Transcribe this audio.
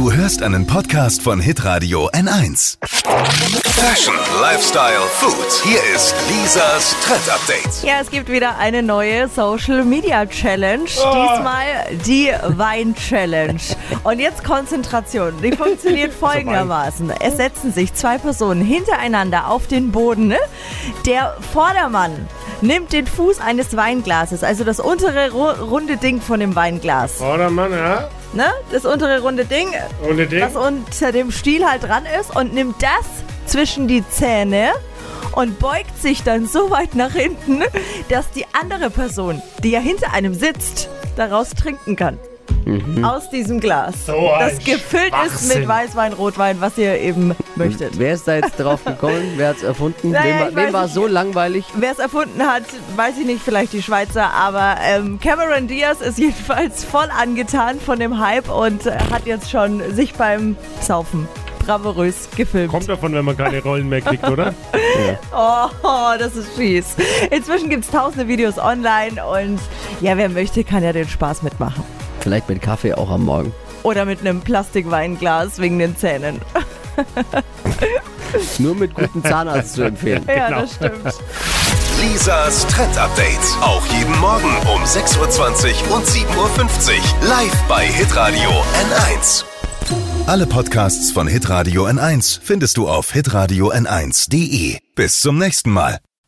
Du hörst einen Podcast von Hitradio N1. Fashion, Lifestyle, Food. Hier ist Lisas Trend Update. Ja, es gibt wieder eine neue Social Media Challenge. Diesmal die Wein Challenge. Und jetzt Konzentration. Die funktioniert folgendermaßen. Es setzen sich zwei Personen hintereinander auf den Boden. Ne? Der Vordermann nimmt den Fuß eines Weinglases, also das untere ru- runde Ding von dem Weinglas. Vordermann, ja. Ne? Das untere runde Ding, Ohne Ding. was unter dem Stiel halt dran ist und nimmt das zwischen die Zähne und beugt sich dann so weit nach hinten, dass die andere Person, die ja hinter einem sitzt, daraus trinken kann. Aus diesem Glas. Mhm. So das gefüllt ist mit. Weißwein, Rotwein, was ihr eben möchtet. Wer ist da jetzt drauf gekommen? Wer hat es erfunden? Naja, wem wem war nicht. so langweilig? Wer es erfunden hat, weiß ich nicht, vielleicht die Schweizer, aber ähm, Cameron Diaz ist jedenfalls voll angetan von dem Hype und äh, hat jetzt schon sich beim Saufen bravourös gefilmt. Kommt davon, wenn man keine Rollen mehr kriegt, oder? Oh, oh, das ist fies. Inzwischen gibt es tausende Videos online und ja, wer möchte, kann ja den Spaß mitmachen. Vielleicht mit Kaffee auch am Morgen. Oder mit einem Plastikweinglas wegen den Zähnen. Nur mit gutem Zahnarzt zu empfehlen. Ja, Genau. das stimmt. Lisas Trend Update. Auch jeden Morgen um 6.20 Uhr und 7.50 Uhr. Live bei Hitradio N1. Alle Podcasts von Hitradio N1 findest du auf hitradio n1.de. Bis zum nächsten Mal.